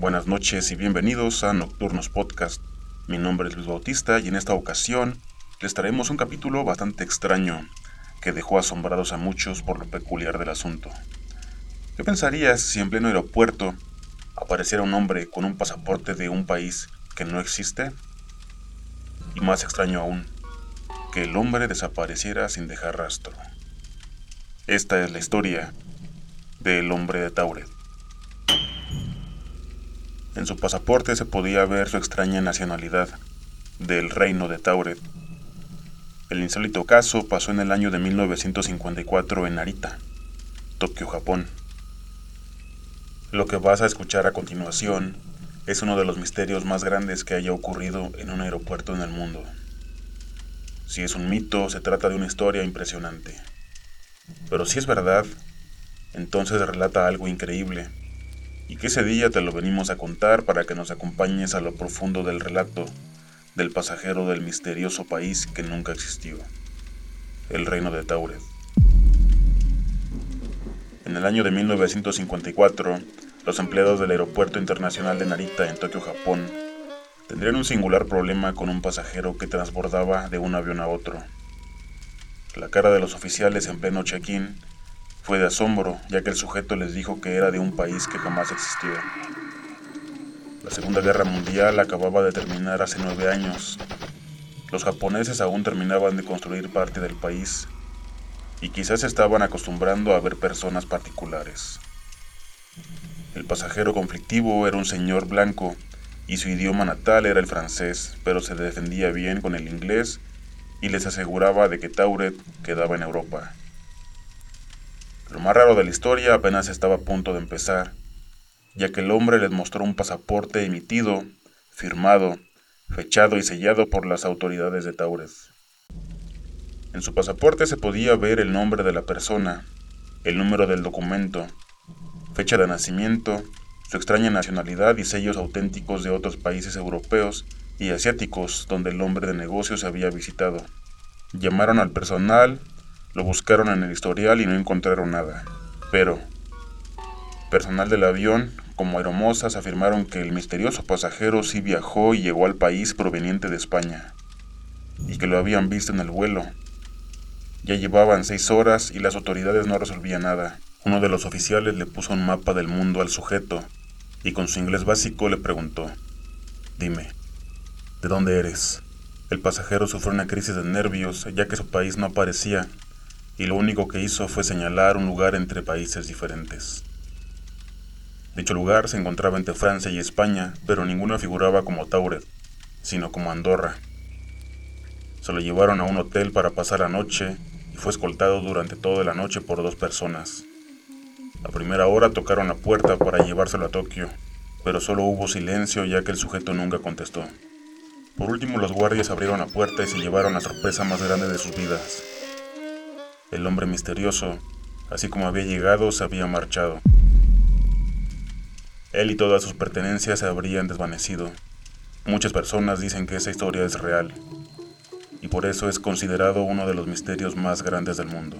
Buenas noches y bienvenidos a Nocturnos Podcast. Mi nombre es Luis Bautista y en esta ocasión les traemos un capítulo bastante extraño que dejó asombrados a muchos por lo peculiar del asunto. ¿Qué pensarías si en pleno aeropuerto apareciera un hombre con un pasaporte de un país que no existe? Y más extraño aún, que el hombre desapareciera sin dejar rastro. Esta es la historia del hombre de Tauret. En su pasaporte se podía ver su extraña nacionalidad, del reino de Tauret. El insólito caso pasó en el año de 1954 en Narita, Tokio, Japón. Lo que vas a escuchar a continuación es uno de los misterios más grandes que haya ocurrido en un aeropuerto en el mundo. Si es un mito, se trata de una historia impresionante. Pero si es verdad, entonces relata algo increíble, y que ese día te lo venimos a contar para que nos acompañes a lo profundo del relato del pasajero del misterioso país que nunca existió, el reino de Tauret. En el año de 1954, los empleados del Aeropuerto Internacional de Narita en Tokio, Japón, tendrían un singular problema con un pasajero que transbordaba de un avión a otro. La cara de los oficiales en pleno check-in fue de asombro, ya que el sujeto les dijo que era de un país que jamás existió. La Segunda Guerra Mundial acababa de terminar hace nueve años. Los japoneses aún terminaban de construir parte del país y quizás estaban acostumbrando a ver personas particulares. El pasajero conflictivo era un señor blanco y su idioma natal era el francés, pero se defendía bien con el inglés y les aseguraba de que Tauret quedaba en Europa. Lo más raro de la historia apenas estaba a punto de empezar, ya que el hombre les mostró un pasaporte emitido, firmado, fechado y sellado por las autoridades de Taures. En su pasaporte se podía ver el nombre de la persona, el número del documento, fecha de nacimiento, su extraña nacionalidad y sellos auténticos de otros países europeos y asiáticos donde el hombre de negocios había visitado. Llamaron al personal lo buscaron en el historial y no encontraron nada. Pero, personal del avión, como aeromosas, afirmaron que el misterioso pasajero sí viajó y llegó al país proveniente de España, y que lo habían visto en el vuelo. Ya llevaban seis horas y las autoridades no resolvían nada. Uno de los oficiales le puso un mapa del mundo al sujeto y con su inglés básico le preguntó, Dime, ¿de dónde eres? El pasajero sufrió una crisis de nervios ya que su país no aparecía y lo único que hizo fue señalar un lugar entre países diferentes. Dicho lugar se encontraba entre Francia y España, pero ninguno figuraba como Tauret, sino como Andorra. Se lo llevaron a un hotel para pasar la noche y fue escoltado durante toda la noche por dos personas. A primera hora tocaron la puerta para llevárselo a Tokio, pero solo hubo silencio ya que el sujeto nunca contestó. Por último los guardias abrieron la puerta y se llevaron la sorpresa más grande de sus vidas. El hombre misterioso, así como había llegado, se había marchado. Él y todas sus pertenencias se habrían desvanecido. Muchas personas dicen que esa historia es real, y por eso es considerado uno de los misterios más grandes del mundo.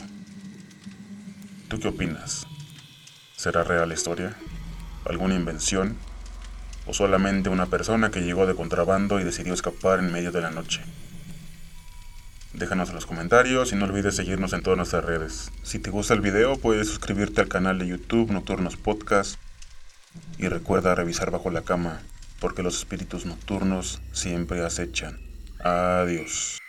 ¿Tú qué opinas? ¿Será real la historia? ¿Alguna invención? ¿O solamente una persona que llegó de contrabando y decidió escapar en medio de la noche? Déjanos en los comentarios y no olvides seguirnos en todas nuestras redes. Si te gusta el video puedes suscribirte al canal de YouTube Nocturnos Podcast y recuerda revisar bajo la cama porque los espíritus nocturnos siempre acechan. Adiós.